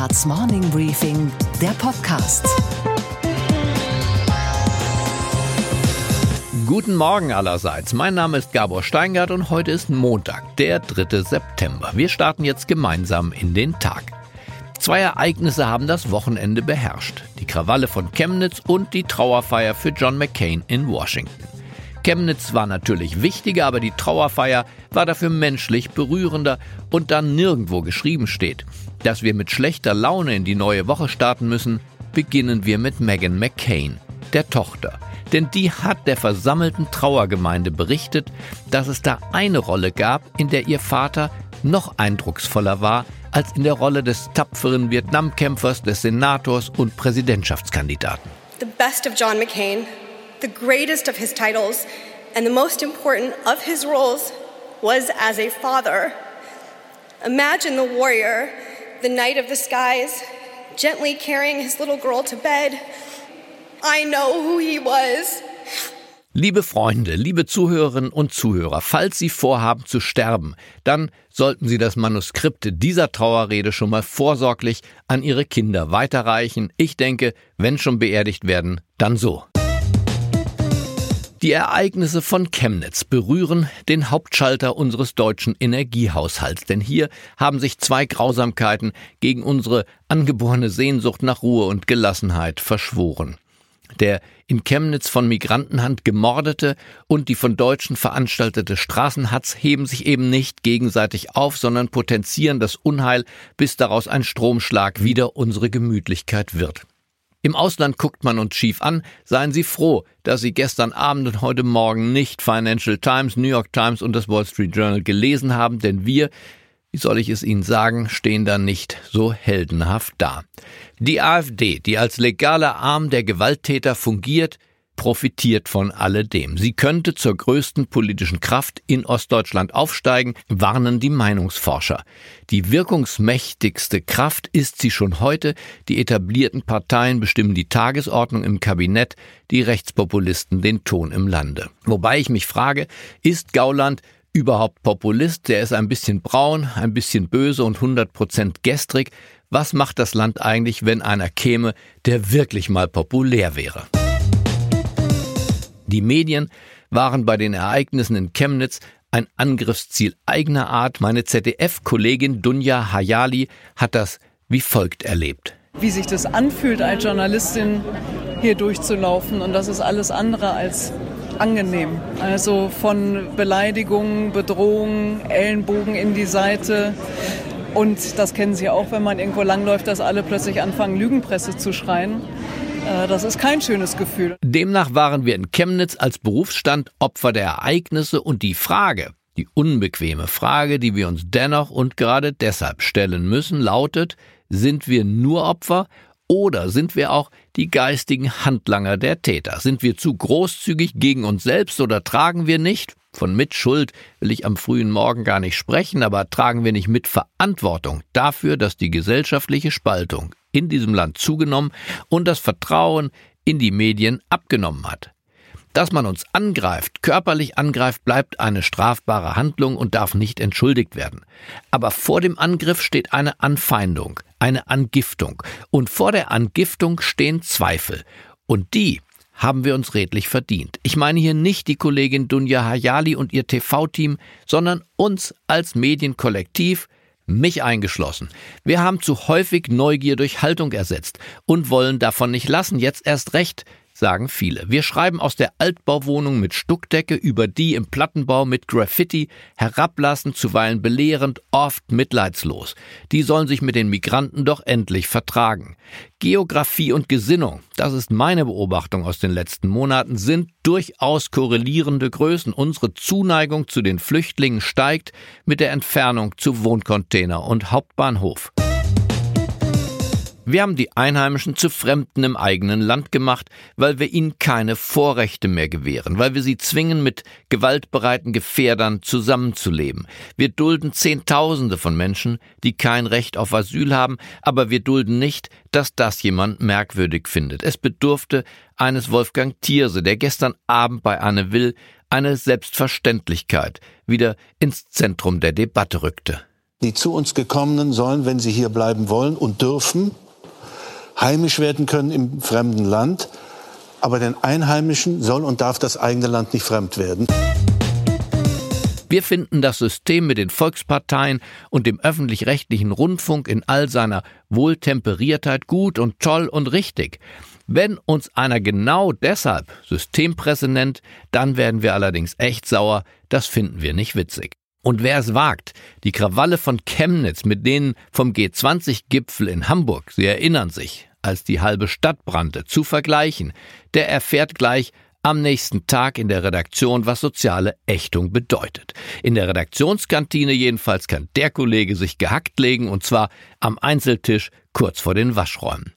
Handelsblatts Morning Briefing, der Podcast. Guten Morgen allerseits. Mein Name ist Gabor Steingart und heute ist Montag, der 3. September. Wir starten jetzt gemeinsam in den Tag. Zwei Ereignisse haben das Wochenende beherrscht. Die Krawalle von Chemnitz und die Trauerfeier für John McCain in Washington. Chemnitz war natürlich wichtiger, aber die Trauerfeier war dafür menschlich berührender und da nirgendwo geschrieben steht, dass wir mit schlechter Laune in die neue Woche starten müssen, beginnen wir mit Megan McCain, der Tochter. Denn die hat der versammelten Trauergemeinde berichtet, dass es da eine Rolle gab, in der ihr Vater noch eindrucksvoller war als in der Rolle des tapferen Vietnamkämpfers, des Senators und Präsidentschaftskandidaten. The best of John McCain, the greatest of his titles, and the most important of his roles was as a father. Imagine the warrior, the knight of the skies, gently carrying his little girl to bed. I know who he was. Liebe Freunde, liebe Zuhörerinnen und Zuhörer, falls Sie vorhaben zu sterben, dann sollten Sie das Manuskript dieser Trauerrede schon mal vorsorglich an Ihre Kinder weiterreichen. Ich denke, wenn schon beerdigt werden, dann so. Die Ereignisse von Chemnitz berühren den Hauptschalter unseres deutschen Energiehaushalts, denn hier haben sich zwei Grausamkeiten gegen unsere angeborene Sehnsucht nach Ruhe und Gelassenheit verschworen der in Chemnitz von Migrantenhand gemordete und die von Deutschen veranstaltete Straßenhatz heben sich eben nicht gegenseitig auf, sondern potenzieren das Unheil, bis daraus ein Stromschlag wieder unsere Gemütlichkeit wird. Im Ausland guckt man uns schief an, seien Sie froh, dass Sie gestern Abend und heute Morgen nicht Financial Times, New York Times und das Wall Street Journal gelesen haben, denn wir, wie soll ich es Ihnen sagen, stehen da nicht so heldenhaft da. Die AfD, die als legaler Arm der Gewalttäter fungiert, profitiert von alledem. Sie könnte zur größten politischen Kraft in Ostdeutschland aufsteigen, warnen die Meinungsforscher. Die wirkungsmächtigste Kraft ist sie schon heute. Die etablierten Parteien bestimmen die Tagesordnung im Kabinett, die Rechtspopulisten den Ton im Lande. Wobei ich mich frage, ist Gauland überhaupt Populist, der ist ein bisschen braun, ein bisschen böse und 100% gestrig. Was macht das Land eigentlich, wenn einer käme, der wirklich mal populär wäre? Die Medien waren bei den Ereignissen in Chemnitz ein Angriffsziel eigener Art. Meine ZDF-Kollegin Dunja Hayali hat das wie folgt erlebt. Wie sich das anfühlt, als Journalistin hier durchzulaufen. Und das ist alles andere als angenehm. Also von Beleidigungen, Bedrohungen, Ellenbogen in die Seite. Und das kennen Sie auch, wenn man irgendwo langläuft, dass alle plötzlich anfangen, Lügenpresse zu schreien. Äh, das ist kein schönes Gefühl. Demnach waren wir in Chemnitz als Berufsstand Opfer der Ereignisse und die Frage, die unbequeme Frage, die wir uns dennoch und gerade deshalb stellen müssen, lautet, sind wir nur Opfer oder sind wir auch die geistigen Handlanger der Täter? Sind wir zu großzügig gegen uns selbst oder tragen wir nicht, von Mitschuld will ich am frühen Morgen gar nicht sprechen, aber tragen wir nicht mit Verantwortung dafür, dass die gesellschaftliche Spaltung in diesem Land zugenommen und das Vertrauen in die Medien abgenommen hat? Dass man uns angreift, körperlich angreift, bleibt eine strafbare Handlung und darf nicht entschuldigt werden. Aber vor dem Angriff steht eine Anfeindung, eine Angiftung. Und vor der Angiftung stehen Zweifel. Und die haben wir uns redlich verdient. Ich meine hier nicht die Kollegin Dunja Hayali und ihr TV-Team, sondern uns als Medienkollektiv, mich eingeschlossen. Wir haben zu häufig Neugier durch Haltung ersetzt und wollen davon nicht lassen, jetzt erst recht, sagen viele. Wir schreiben aus der Altbauwohnung mit Stuckdecke über die im Plattenbau mit Graffiti, herablassend, zuweilen belehrend, oft mitleidslos. Die sollen sich mit den Migranten doch endlich vertragen. Geografie und Gesinnung, das ist meine Beobachtung aus den letzten Monaten, sind durchaus korrelierende Größen. Unsere Zuneigung zu den Flüchtlingen steigt mit der Entfernung zu Wohncontainer und Hauptbahnhof. Wir haben die Einheimischen zu Fremden im eigenen Land gemacht, weil wir ihnen keine Vorrechte mehr gewähren, weil wir sie zwingen, mit gewaltbereiten Gefährdern zusammenzuleben. Wir dulden Zehntausende von Menschen, die kein Recht auf Asyl haben, aber wir dulden nicht, dass das jemand merkwürdig findet. Es bedurfte eines Wolfgang Thierse, der gestern Abend bei Anne Will eine Selbstverständlichkeit wieder ins Zentrum der Debatte rückte. Die zu uns gekommenen sollen, wenn sie hier bleiben wollen und dürfen, heimisch werden können im fremden Land. Aber den Einheimischen soll und darf das eigene Land nicht fremd werden. Wir finden das System mit den Volksparteien und dem öffentlich-rechtlichen Rundfunk in all seiner Wohltemperiertheit gut und toll und richtig. Wenn uns einer genau deshalb Systempresse nennt, dann werden wir allerdings echt sauer, das finden wir nicht witzig. Und wer es wagt, die Krawalle von Chemnitz mit denen vom G20-Gipfel in Hamburg, Sie erinnern sich, als die halbe Stadt brannte, zu vergleichen, der erfährt gleich, am nächsten Tag in der Redaktion, was soziale Ächtung bedeutet. In der Redaktionskantine jedenfalls kann der Kollege sich gehackt legen und zwar am Einzeltisch kurz vor den Waschräumen.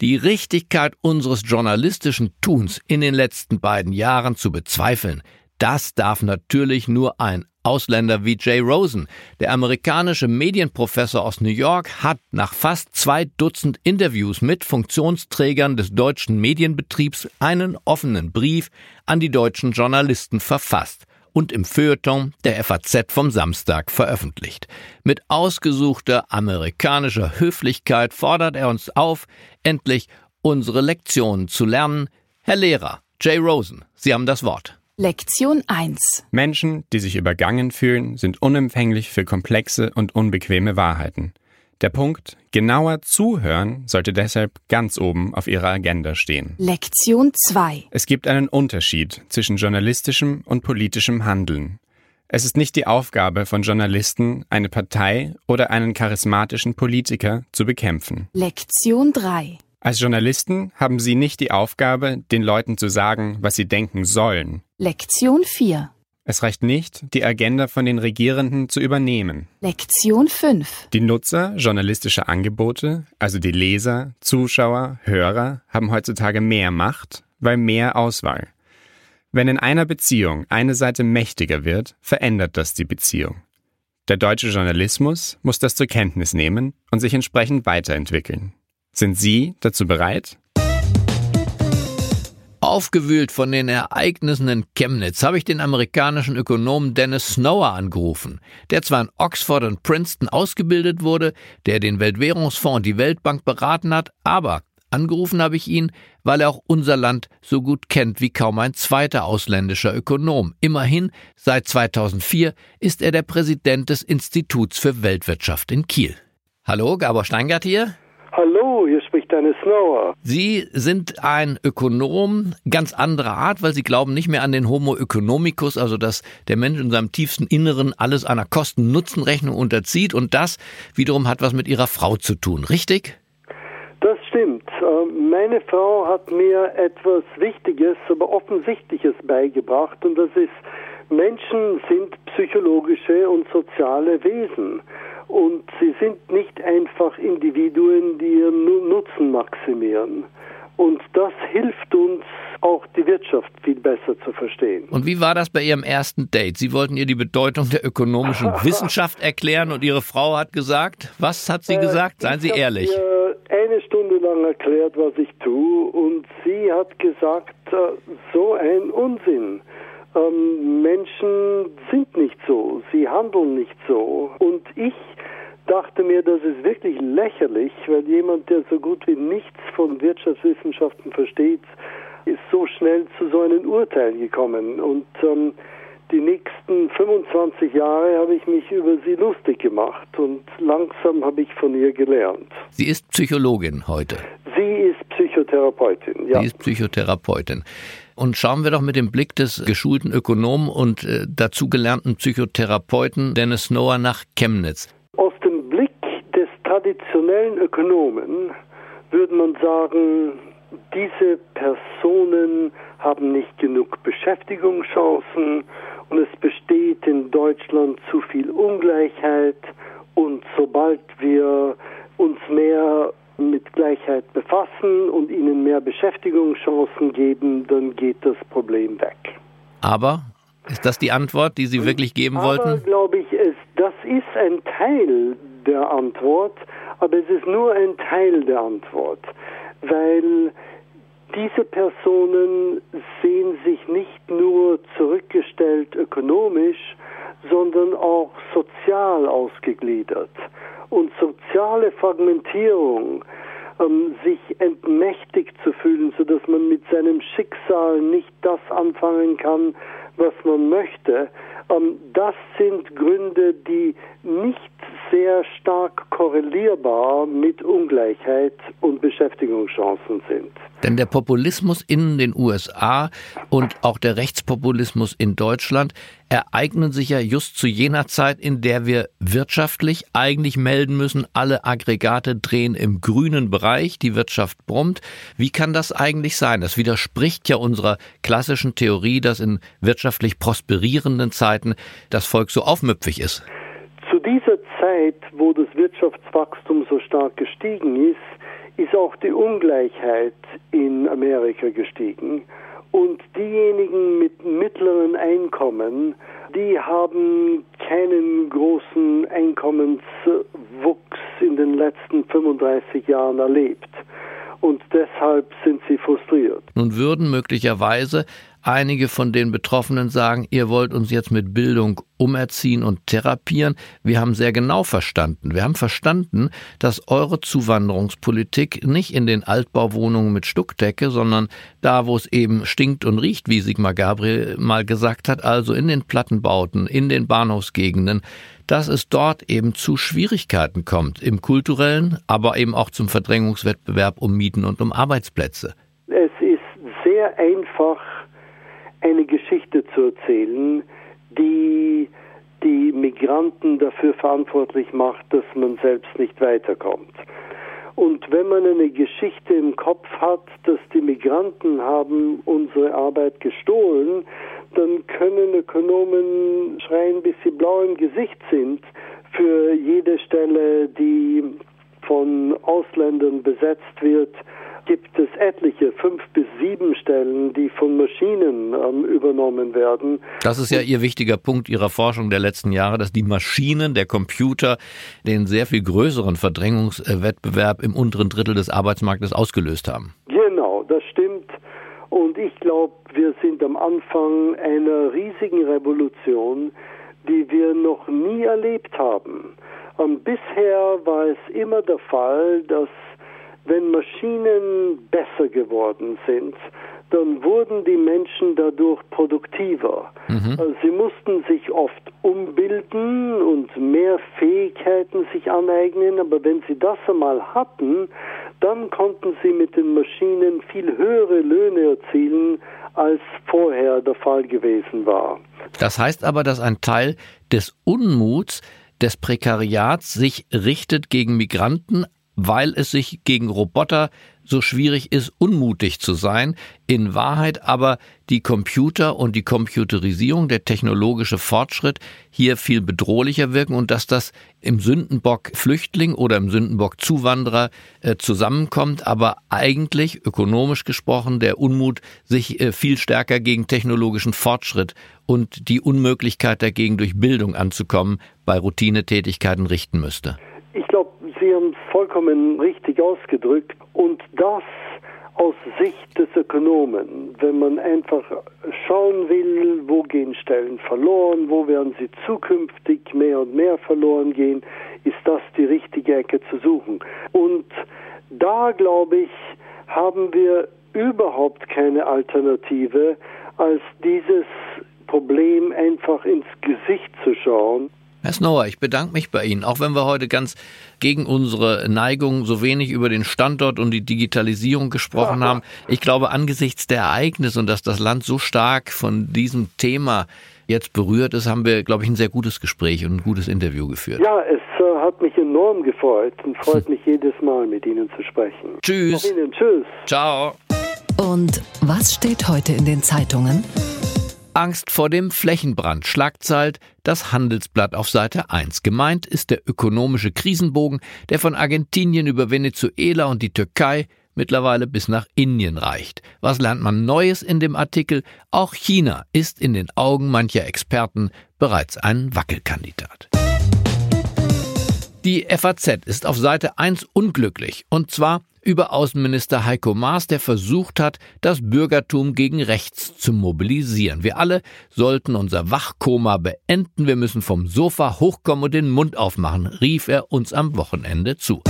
Die Richtigkeit unseres journalistischen Tuns in den letzten beiden Jahren zu bezweifeln, das darf natürlich nur ein Ausländer wie Jay Rosen. Der amerikanische Medienprofessor aus New York hat nach fast zwei Dutzend Interviews mit Funktionsträgern des deutschen Medienbetriebs einen offenen Brief an die deutschen Journalisten verfasst und im Feuilleton der FAZ vom Samstag veröffentlicht. Mit ausgesuchter amerikanischer Höflichkeit fordert er uns auf, endlich unsere Lektionen zu lernen. Herr Lehrer, Jay Rosen, Sie haben das Wort. Lektion 1 Menschen, die sich übergangen fühlen, sind unempfänglich für komplexe und unbequeme Wahrheiten. Der Punkt genauer zuhören sollte deshalb ganz oben auf ihrer Agenda stehen. Lektion 2 Es gibt einen Unterschied zwischen journalistischem und politischem Handeln. Es ist nicht die Aufgabe von Journalisten, eine Partei oder einen charismatischen Politiker zu bekämpfen. Lektion 3 Als Journalisten haben sie nicht die Aufgabe, den Leuten zu sagen, was sie denken sollen. Lektion 4 Es reicht nicht, die Agenda von den Regierenden zu übernehmen. Lektion 5 Die Nutzer journalistischer Angebote, also die Leser, Zuschauer, Hörer, haben heutzutage mehr Macht, weil mehr Auswahl. Wenn in einer Beziehung eine Seite mächtiger wird, verändert das die Beziehung. Der deutsche Journalismus muss das zur Kenntnis nehmen und sich entsprechend weiterentwickeln. Sind Sie dazu bereit? Aufgewühlt von den Ereignissen in Chemnitz habe ich den amerikanischen Ökonomen Dennis Snower angerufen, der zwar in Oxford und Princeton ausgebildet wurde, der den Weltwährungsfonds und die Weltbank beraten hat, aber angerufen habe ich ihn, weil er auch unser Land so gut kennt wie kaum ein zweiter ausländischer Ökonom. Immerhin, seit 2004 ist er der Präsident des Instituts für Weltwirtschaft in Kiel. Hallo, Gabor Steingart hier. Dennis Snower. Sie sind ein Ökonom ganz anderer Art, weil Sie glauben nicht mehr an den Homo economicus, also dass der Mensch in seinem tiefsten Inneren alles einer Kosten-Nutzen-Rechnung unterzieht und das wiederum hat was mit Ihrer Frau zu tun, richtig? Das stimmt. Ähm, Meine Frau hat mir etwas Wichtiges, aber Offensichtliches beigebracht und das ist, Menschen sind psychologische und soziale Wesen. Und sie sind nicht einfach Individuen, die ihren Nu- Nutzen maximieren. Und das hilft uns auch die Wirtschaft viel besser zu verstehen. Und wie war das bei Ihrem ersten Date? Sie wollten ihr die Bedeutung der ökonomischen Wissenschaft erklären und Ihre Frau hat gesagt, was hat sie gesagt? Seien Sie Äh, ich ehrlich. Eine Stunde lang erklärt, was ich tue, und sie hat gesagt, äh, so ein Unsinn. Ähm, Menschen sind nicht so, sie handeln nicht so. Und ich dachte mir, das ist wirklich lächerlich, weil jemand, der so gut wie nichts von Wirtschaftswissenschaften versteht, ist so schnell zu so einem Urteil gekommen. Und ähm, die nächsten 25 Jahre habe ich mich über sie lustig gemacht und langsam habe ich von ihr gelernt. Sie ist Psychologin heute. Sie ist Psychotherapeutin, ja. Sie ist Psychotherapeutin. Und schauen wir doch mit dem Blick des geschulten Ökonomen und äh, dazu gelernten Psychotherapeuten Dennis Snower nach Chemnitz. Traditionellen Ökonomen würde man sagen, diese Personen haben nicht genug Beschäftigungschancen und es besteht in Deutschland zu viel Ungleichheit und sobald wir uns mehr mit Gleichheit befassen und ihnen mehr Beschäftigungschancen geben, dann geht das Problem weg. Aber ist das die Antwort, die Sie wirklich geben Aber wollten? glaube ich, es, das ist ein Teil der Antwort, aber es ist nur ein Teil der Antwort, weil diese Personen sehen sich nicht nur zurückgestellt ökonomisch, sondern auch sozial ausgegliedert. Und soziale Fragmentierung, ähm, sich entmächtigt zu fühlen, sodass man mit seinem Schicksal nicht das anfangen kann, was man möchte, das sind Gründe, die nicht sehr stark korrelierbar mit Ungleichheit und Beschäftigungschancen sind. Denn der Populismus in den USA und auch der Rechtspopulismus in Deutschland ereignen sich ja just zu jener Zeit, in der wir wirtschaftlich eigentlich melden müssen, alle Aggregate drehen im grünen Bereich, die Wirtschaft brummt. Wie kann das eigentlich sein? Das widerspricht ja unserer klassischen Theorie, dass in wirtschaftlich prosperierenden Zeiten das Volk so aufmüpfig ist. Zu dieser Zeit, wo das Wirtschaftswachstum so stark gestiegen ist, ist auch die Ungleichheit in Amerika gestiegen. Und diejenigen mit mittleren Einkommen, die haben keinen großen Einkommenswuchs in den letzten 35 Jahren erlebt. Und deshalb sind sie frustriert. Nun würden möglicherweise Einige von den Betroffenen sagen, ihr wollt uns jetzt mit Bildung umerziehen und therapieren. Wir haben sehr genau verstanden. Wir haben verstanden, dass eure Zuwanderungspolitik nicht in den Altbauwohnungen mit Stuckdecke, sondern da, wo es eben stinkt und riecht, wie Sigmar Gabriel mal gesagt hat, also in den Plattenbauten, in den Bahnhofsgegenden, dass es dort eben zu Schwierigkeiten kommt, im kulturellen, aber eben auch zum Verdrängungswettbewerb um Mieten und um Arbeitsplätze. Es ist sehr einfach, eine Geschichte zu erzählen, die die Migranten dafür verantwortlich macht, dass man selbst nicht weiterkommt. Und wenn man eine Geschichte im Kopf hat, dass die Migranten haben unsere Arbeit gestohlen, dann können Ökonomen schreien, bis sie blau im Gesicht sind für jede Stelle, die von Ausländern besetzt wird gibt es etliche, fünf bis sieben Stellen, die von Maschinen ähm, übernommen werden. Das ist ja Ihr wichtiger Punkt Ihrer Forschung der letzten Jahre, dass die Maschinen, der Computer, den sehr viel größeren Verdrängungswettbewerb im unteren Drittel des Arbeitsmarktes ausgelöst haben. Genau, das stimmt. Und ich glaube, wir sind am Anfang einer riesigen Revolution, die wir noch nie erlebt haben. Und bisher war es immer der Fall, dass wenn Maschinen besser geworden sind, dann wurden die Menschen dadurch produktiver. Mhm. Also sie mussten sich oft umbilden und mehr Fähigkeiten sich aneignen, aber wenn sie das einmal hatten, dann konnten sie mit den Maschinen viel höhere Löhne erzielen, als vorher der Fall gewesen war. Das heißt aber, dass ein Teil des Unmuts des Prekariats sich richtet gegen Migranten, weil es sich gegen Roboter so schwierig ist, unmutig zu sein, in Wahrheit aber die Computer und die Computerisierung, der technologische Fortschritt hier viel bedrohlicher wirken und dass das im Sündenbock Flüchtling oder im Sündenbock Zuwanderer äh, zusammenkommt, aber eigentlich ökonomisch gesprochen der Unmut sich äh, viel stärker gegen technologischen Fortschritt und die Unmöglichkeit dagegen durch Bildung anzukommen bei Routinetätigkeiten richten müsste. Ich glaube, Sie haben es vollkommen richtig ausgedrückt. Und das aus Sicht des Ökonomen, wenn man einfach schauen will, wo gehen Stellen verloren, wo werden sie zukünftig mehr und mehr verloren gehen, ist das die richtige Ecke zu suchen. Und da, glaube ich, haben wir überhaupt keine Alternative, als dieses Problem einfach ins Gesicht zu schauen Herr Snower, ich bedanke mich bei Ihnen, auch wenn wir heute ganz gegen unsere Neigung so wenig über den Standort und die Digitalisierung gesprochen haben. Ich glaube, angesichts der Ereignisse und dass das Land so stark von diesem Thema jetzt berührt ist, haben wir, glaube ich, ein sehr gutes Gespräch und ein gutes Interview geführt. Ja, es äh, hat mich enorm gefreut und freut mich jedes Mal, mit Ihnen zu sprechen. Tschüss. Ihnen. Tschüss. Ciao. Und was steht heute in den Zeitungen? Angst vor dem Flächenbrand schlagzeilt das Handelsblatt auf Seite 1. Gemeint ist der ökonomische Krisenbogen, der von Argentinien über Venezuela und die Türkei mittlerweile bis nach Indien reicht. Was lernt man Neues in dem Artikel? Auch China ist in den Augen mancher Experten bereits ein Wackelkandidat. Die FAZ ist auf Seite 1 unglücklich, und zwar über Außenminister Heiko Maas, der versucht hat, das Bürgertum gegen rechts zu mobilisieren. Wir alle sollten unser Wachkoma beenden, wir müssen vom Sofa hochkommen und den Mund aufmachen, rief er uns am Wochenende zu.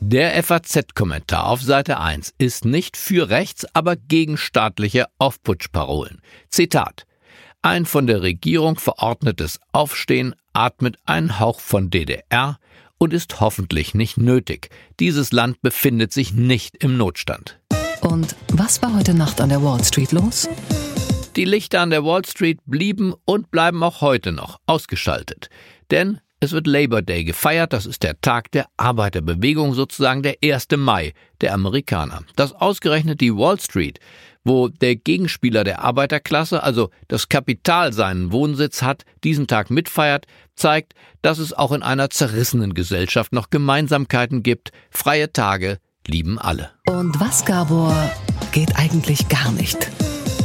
Der FAZ-Kommentar auf Seite 1 ist nicht für rechts, aber gegen staatliche Aufputschparolen. Zitat. Ein von der Regierung verordnetes Aufstehen atmet einen Hauch von DDR, und ist hoffentlich nicht nötig. Dieses Land befindet sich nicht im Notstand. Und was war heute Nacht an der Wall Street los? Die Lichter an der Wall Street blieben und bleiben auch heute noch ausgeschaltet. Denn es wird Labor Day gefeiert, das ist der Tag der Arbeiterbewegung, sozusagen der 1. Mai der Amerikaner. Dass ausgerechnet die Wall Street, wo der Gegenspieler der Arbeiterklasse, also das Kapital seinen Wohnsitz hat, diesen Tag mitfeiert, zeigt, dass es auch in einer zerrissenen Gesellschaft noch Gemeinsamkeiten gibt. Freie Tage lieben alle. Und was, Gabor, geht eigentlich gar nicht?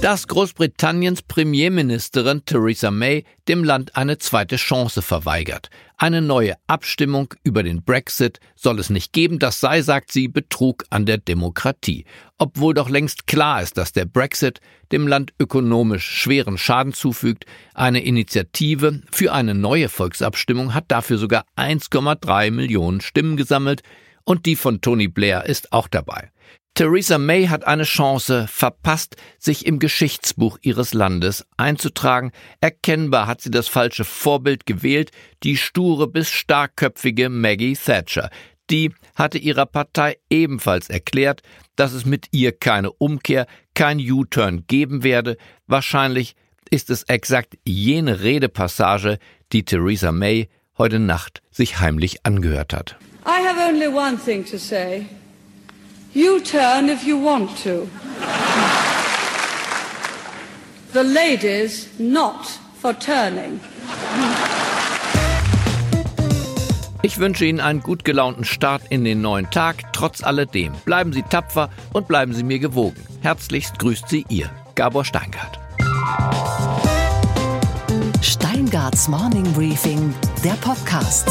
Dass Großbritanniens Premierministerin Theresa May dem Land eine zweite Chance verweigert. Eine neue Abstimmung über den Brexit soll es nicht geben, das sei, sagt sie, Betrug an der Demokratie. Obwohl doch längst klar ist, dass der Brexit dem Land ökonomisch schweren Schaden zufügt, eine Initiative für eine neue Volksabstimmung hat dafür sogar 1,3 Millionen Stimmen gesammelt und die von Tony Blair ist auch dabei. Theresa May hat eine Chance verpasst, sich im Geschichtsbuch ihres Landes einzutragen. Erkennbar hat sie das falsche Vorbild gewählt, die sture bis starkköpfige Maggie Thatcher. Die hatte ihrer Partei ebenfalls erklärt, dass es mit ihr keine Umkehr, kein U-Turn geben werde. Wahrscheinlich ist es exakt jene Redepassage, die Theresa May heute Nacht sich heimlich angehört hat. I have only one thing to say. You turn if you want to. The ladies not for turning. Ich wünsche Ihnen einen gut gelaunten Start in den neuen Tag. Trotz alledem bleiben Sie tapfer und bleiben Sie mir gewogen. Herzlichst grüßt Sie Ihr Gabor Steingart. Steingarts Morning Briefing, der Podcast.